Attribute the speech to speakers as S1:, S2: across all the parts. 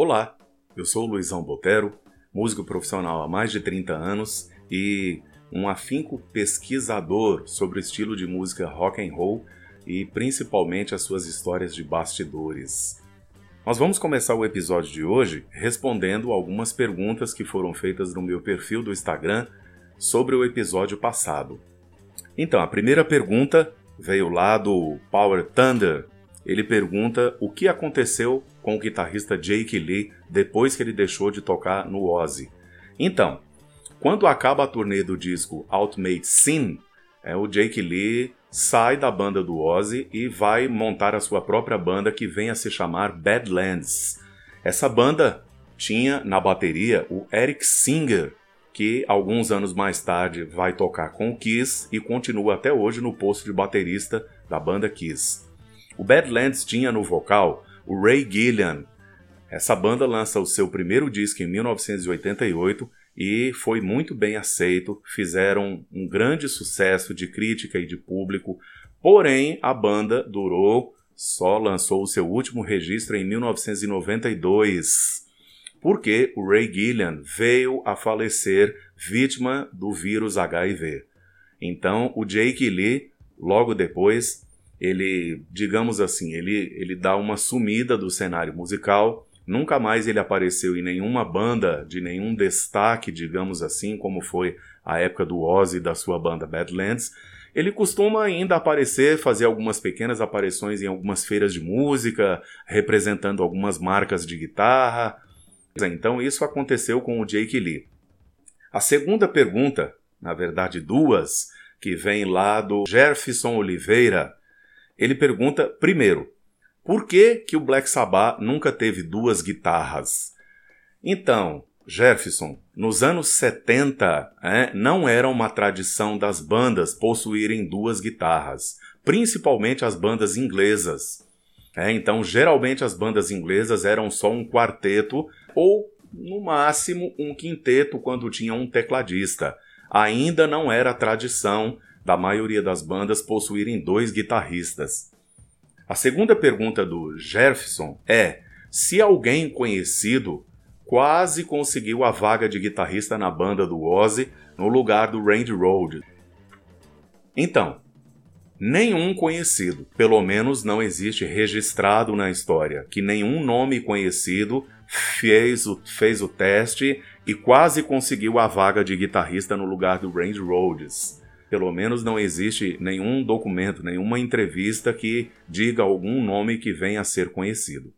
S1: Olá, eu sou o Luizão Botero, músico profissional há mais de 30 anos e um afinco pesquisador sobre o estilo de música rock and roll e principalmente as suas histórias de bastidores. Nós vamos começar o episódio de hoje respondendo algumas perguntas que foram feitas no meu perfil do Instagram sobre o episódio passado. Então, a primeira pergunta veio lá do Power Thunder. Ele pergunta o que aconteceu com o guitarrista Jake Lee depois que ele deixou de tocar no Ozzy. Então, quando acaba a turnê do disco Ultimate Sin, é, o Jake Lee sai da banda do Ozzy e vai montar a sua própria banda que vem a se chamar Badlands. Essa banda tinha na bateria o Eric Singer, que alguns anos mais tarde vai tocar com o Kiss e continua até hoje no posto de baterista da banda Kiss. O Badlands tinha no vocal o Ray Gillian. Essa banda lança o seu primeiro disco em 1988 e foi muito bem aceito, fizeram um grande sucesso de crítica e de público, porém a banda durou, só lançou o seu último registro em 1992, porque o Ray Gillian veio a falecer vítima do vírus HIV. Então o Jake Lee, logo depois, ele, digamos assim, ele, ele dá uma sumida do cenário musical Nunca mais ele apareceu em nenhuma banda de nenhum destaque, digamos assim, como foi a época do Ozzy da sua banda Badlands. Ele costuma ainda aparecer, fazer algumas pequenas aparições em algumas feiras de música, representando algumas marcas de guitarra. Então isso aconteceu com o Jake Lee. A segunda pergunta, na verdade duas, que vem lá do Jefferson Oliveira, ele pergunta primeiro: por que, que o Black Sabbath nunca teve duas guitarras? Então, Jefferson, nos anos 70 é, não era uma tradição das bandas possuírem duas guitarras, principalmente as bandas inglesas. É, então, geralmente as bandas inglesas eram só um quarteto ou, no máximo, um quinteto quando tinha um tecladista. Ainda não era tradição da maioria das bandas possuírem dois guitarristas. A segunda pergunta do Jefferson é se alguém conhecido quase conseguiu a vaga de guitarrista na banda do Ozzy no lugar do Randy Rhoads. Então, nenhum conhecido, pelo menos não existe registrado na história, que nenhum nome conhecido fez o, fez o teste e quase conseguiu a vaga de guitarrista no lugar do Randy Rhoads. Pelo menos não existe nenhum documento, nenhuma entrevista que diga algum nome que venha a ser conhecido.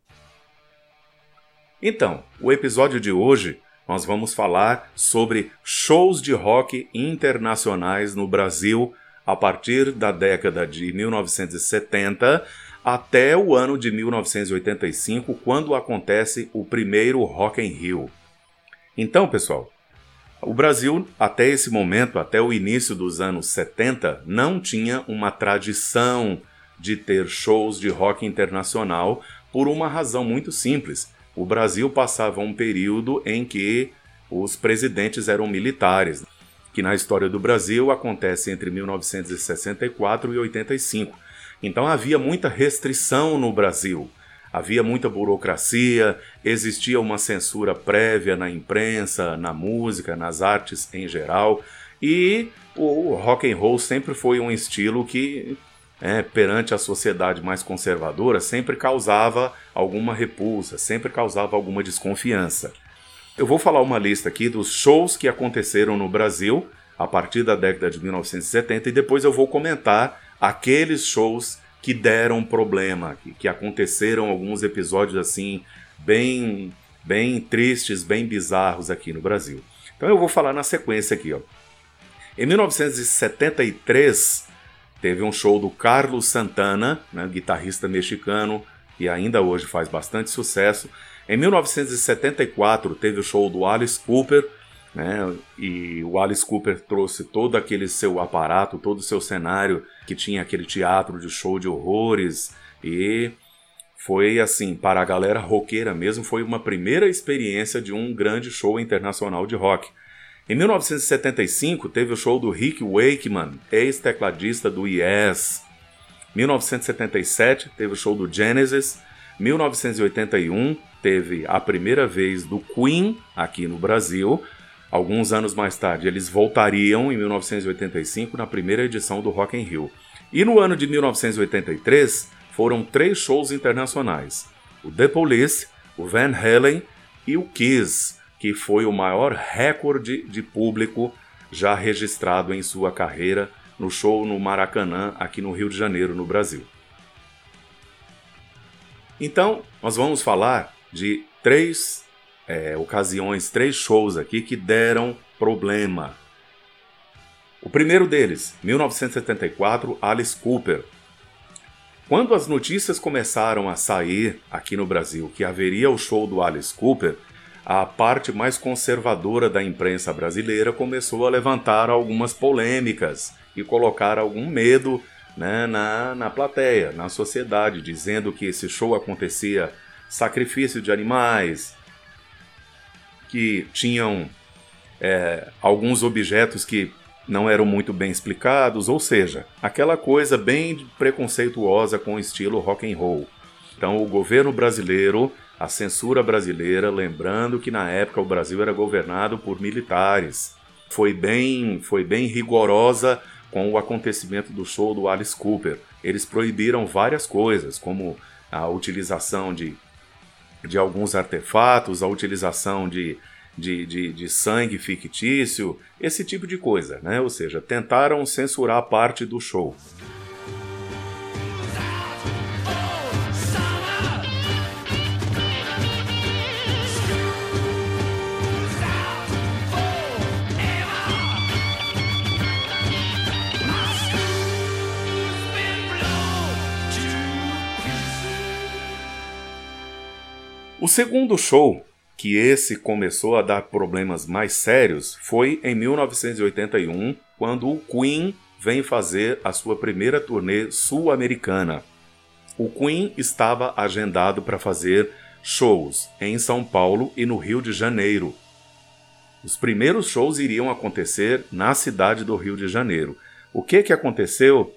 S1: Então, o episódio de hoje nós vamos falar sobre shows de rock internacionais no Brasil a partir da década de 1970 até o ano de 1985, quando acontece o primeiro Rock in Rio. Então, pessoal, o Brasil, até esse momento, até o início dos anos 70, não tinha uma tradição de ter shows de rock internacional por uma razão muito simples. O Brasil passava um período em que os presidentes eram militares, que na história do Brasil acontece entre 1964 e 85. Então havia muita restrição no Brasil. Havia muita burocracia, existia uma censura prévia na imprensa, na música, nas artes em geral, e o rock and roll sempre foi um estilo que, é, perante a sociedade mais conservadora, sempre causava alguma repulsa, sempre causava alguma desconfiança. Eu vou falar uma lista aqui dos shows que aconteceram no Brasil a partir da década de 1970 e depois eu vou comentar aqueles shows que deram problema, que, que aconteceram alguns episódios assim bem bem tristes, bem bizarros aqui no Brasil. Então eu vou falar na sequência aqui, ó. Em 1973 teve um show do Carlos Santana, né, guitarrista mexicano que ainda hoje faz bastante sucesso. Em 1974 teve o show do Alice Cooper, né? E o Alice Cooper trouxe todo aquele seu aparato, todo o seu cenário que tinha aquele teatro de show de horrores e foi assim, para a galera roqueira mesmo, foi uma primeira experiência de um grande show internacional de rock. Em 1975 teve o show do Rick Wakeman, ex-tecladista do Yes. 1977 teve o show do Genesis. 1981 teve a primeira vez do Queen aqui no Brasil. Alguns anos mais tarde, eles voltariam em 1985 na primeira edição do Rock in Rio. E no ano de 1983 foram três shows internacionais: o The Police, o Van Halen e o Kiss, que foi o maior recorde de público já registrado em sua carreira no show no Maracanã, aqui no Rio de Janeiro, no Brasil. Então, nós vamos falar de três é, ocasiões, três shows aqui que deram problema. O primeiro deles, 1974, Alice Cooper. Quando as notícias começaram a sair aqui no Brasil que haveria o show do Alice Cooper, a parte mais conservadora da imprensa brasileira começou a levantar algumas polêmicas e colocar algum medo né, na, na plateia, na sociedade, dizendo que esse show acontecia sacrifício de animais, que tinham é, alguns objetos que não eram muito bem explicados, ou seja, aquela coisa bem preconceituosa com o estilo rock and roll. Então o governo brasileiro, a censura brasileira, lembrando que na época o Brasil era governado por militares, foi bem, foi bem rigorosa com o acontecimento do show do Alice Cooper. Eles proibiram várias coisas, como a utilização de, de alguns artefatos, a utilização de, de, de, de, sangue fictício, esse tipo de coisa, né? Ou seja, tentaram censurar parte do show. O segundo show, que esse começou a dar problemas mais sérios, foi em 1981, quando o Queen vem fazer a sua primeira turnê sul-americana. O Queen estava agendado para fazer shows em São Paulo e no Rio de Janeiro. Os primeiros shows iriam acontecer na cidade do Rio de Janeiro. O que, que aconteceu?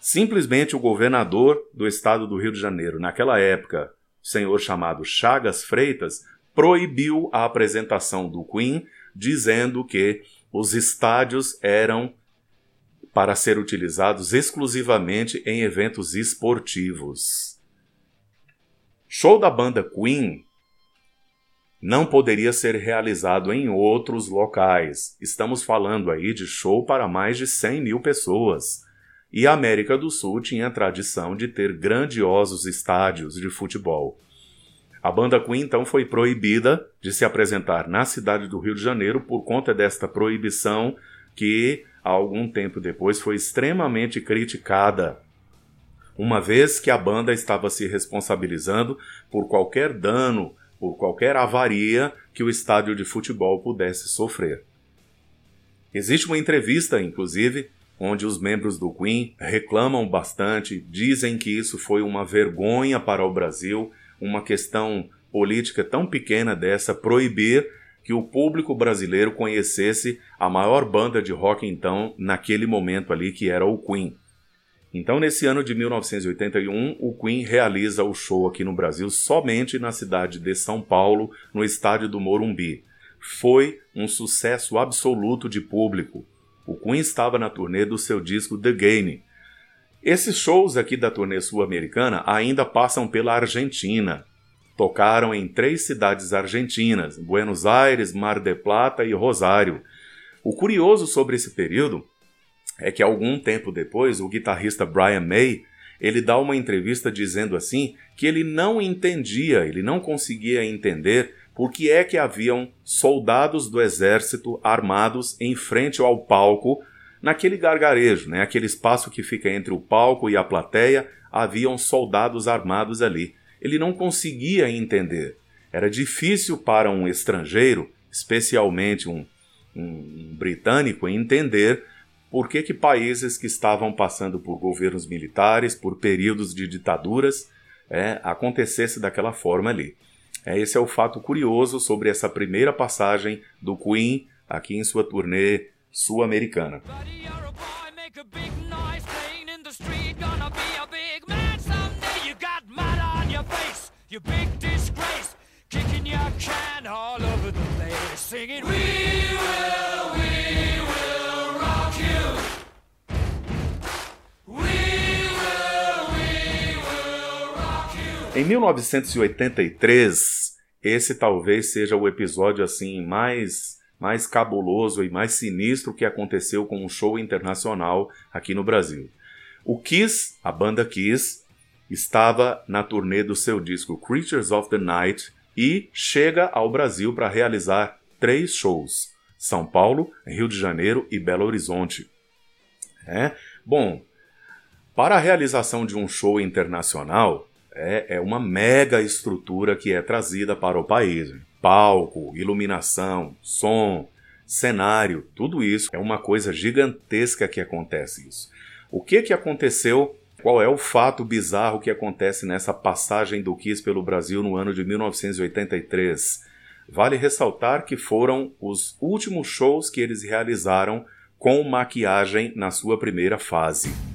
S1: Simplesmente o governador do estado do Rio de Janeiro, naquela época, senhor chamado Chagas Freitas, proibiu a apresentação do Queen, dizendo que os estádios eram para ser utilizados exclusivamente em eventos esportivos. Show da banda Queen não poderia ser realizado em outros locais. Estamos falando aí de show para mais de 100 mil pessoas. E a América do Sul tinha a tradição de ter grandiosos estádios de futebol. A banda Queen então foi proibida de se apresentar na cidade do Rio de Janeiro por conta desta proibição que, algum tempo depois, foi extremamente criticada, uma vez que a banda estava se responsabilizando por qualquer dano, por qualquer avaria que o estádio de futebol pudesse sofrer. Existe uma entrevista, inclusive, onde os membros do Queen reclamam bastante, dizem que isso foi uma vergonha para o Brasil, uma questão política tão pequena dessa proibir que o público brasileiro conhecesse a maior banda de rock então naquele momento ali que era o Queen. Então nesse ano de 1981, o Queen realiza o show aqui no Brasil somente na cidade de São Paulo, no estádio do Morumbi. Foi um sucesso absoluto de público. O Queen estava na turnê do seu disco The Game. Esses shows aqui da turnê sul-americana ainda passam pela Argentina. Tocaram em três cidades argentinas: Buenos Aires, Mar del Plata e Rosário. O curioso sobre esse período é que algum tempo depois o guitarrista Brian May ele dá uma entrevista dizendo assim que ele não entendia, ele não conseguia entender por que é que haviam soldados do exército armados em frente ao palco, naquele gargarejo, né, aquele espaço que fica entre o palco e a plateia, haviam soldados armados ali. Ele não conseguia entender. Era difícil para um estrangeiro, especialmente um, um britânico, entender por que, que países que estavam passando por governos militares, por períodos de ditaduras, é, acontecesse daquela forma ali. É, esse é o fato curioso sobre essa primeira passagem do Queen aqui em sua turnê sul-americana.
S2: you can all over the place singing We will,
S1: Em 1983, esse talvez seja o episódio assim mais mais cabuloso e mais sinistro que aconteceu com um show internacional aqui no Brasil. O Kiss, a banda Kiss, estava na turnê do seu disco Creatures of the Night e chega ao Brasil para realizar três shows: São Paulo, Rio de Janeiro e Belo Horizonte. É? Bom, para a realização de um show internacional, é, é uma mega estrutura que é trazida para o país. Palco, iluminação, som, cenário, tudo isso é uma coisa gigantesca que acontece isso. O que que aconteceu? Qual é o fato bizarro que acontece nessa passagem do Kiss pelo Brasil no ano de 1983? Vale ressaltar que foram os últimos shows que eles realizaram com maquiagem na sua primeira fase.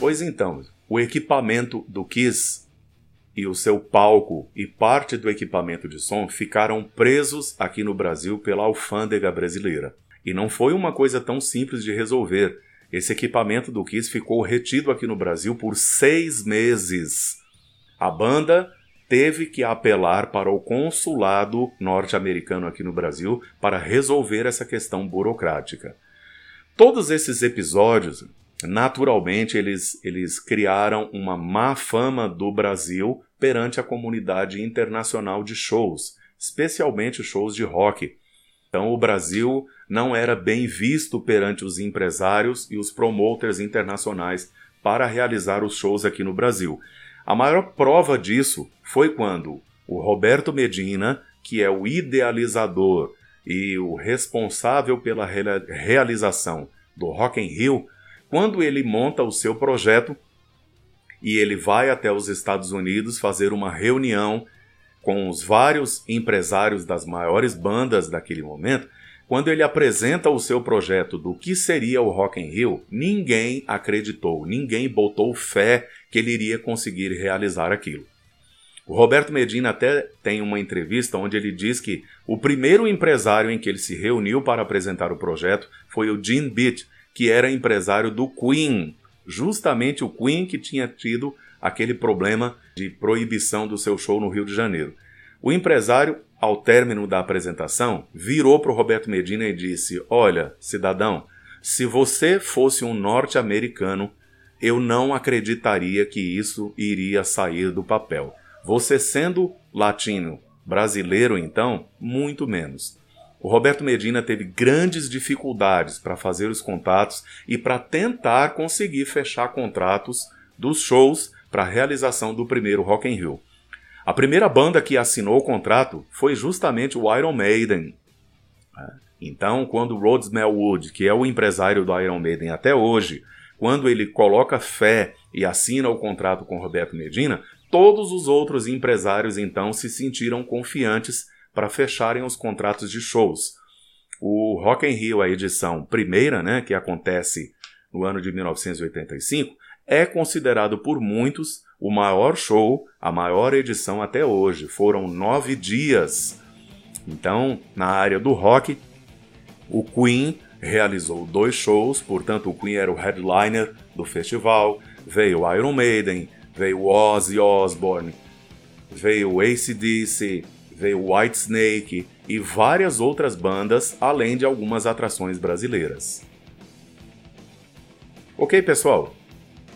S1: Pois então, o equipamento do Kiss e o seu palco e parte do equipamento de som ficaram presos aqui no Brasil pela alfândega brasileira. E não foi uma coisa tão simples de resolver. Esse equipamento do Kiss ficou retido aqui no Brasil por seis meses. A banda teve que apelar para o consulado norte-americano aqui no Brasil para resolver essa questão burocrática. Todos esses episódios, naturalmente, eles, eles criaram uma má fama do Brasil perante a comunidade internacional de shows, especialmente shows de rock. Então, o Brasil não era bem visto perante os empresários e os promoters internacionais para realizar os shows aqui no Brasil. A maior prova disso foi quando o Roberto Medina, que é o idealizador e o responsável pela rea- realização do Rock in Rio, quando ele monta o seu projeto e ele vai até os Estados Unidos fazer uma reunião com os vários empresários das maiores bandas daquele momento, quando ele apresenta o seu projeto do que seria o Rock in Rio, ninguém acreditou, ninguém botou fé que ele iria conseguir realizar aquilo. O Roberto Medina até tem uma entrevista onde ele diz que o primeiro empresário em que ele se reuniu para apresentar o projeto foi o Gene Beat, que era empresário do Queen, justamente o Queen que tinha tido aquele problema de proibição do seu show no Rio de Janeiro. O empresário, ao término da apresentação, virou para o Roberto Medina e disse: Olha, cidadão, se você fosse um norte-americano, eu não acreditaria que isso iria sair do papel. Você sendo latino, brasileiro, então, muito menos. O Roberto Medina teve grandes dificuldades para fazer os contatos e para tentar conseguir fechar contratos dos shows para a realização do primeiro Rock in Rio. A primeira banda que assinou o contrato foi justamente o Iron Maiden. Então, quando Rhodes Melwood, que é o empresário do Iron Maiden até hoje, quando ele coloca fé e assina o contrato com Roberto Medina, todos os outros empresários então se sentiram confiantes para fecharem os contratos de shows. O Rock in Rio, a edição primeira, né, que acontece no ano de 1985, é considerado por muitos o maior show, a maior edição até hoje. Foram nove dias. Então, na área do rock, o Queen realizou dois shows, portanto, o Queen era o headliner do festival. Veio Iron Maiden, veio Ozzy Osbourne, veio ACDC, veio Whitesnake e várias outras bandas, além de algumas atrações brasileiras. Ok, pessoal?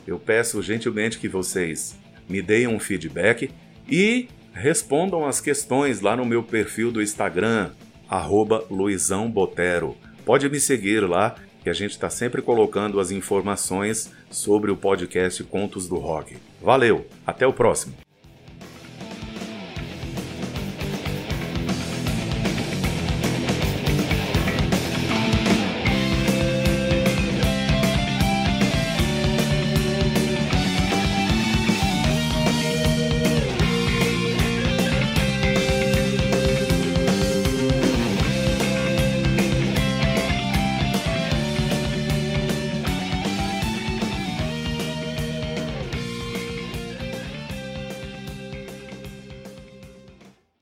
S1: Eu peço gentilmente que vocês me deem um feedback e respondam as questões lá no meu perfil do Instagram, arroba Luizão Botero. Pode me seguir lá, que a gente está sempre colocando as informações sobre o podcast Contos do Rock. Valeu, até o próximo!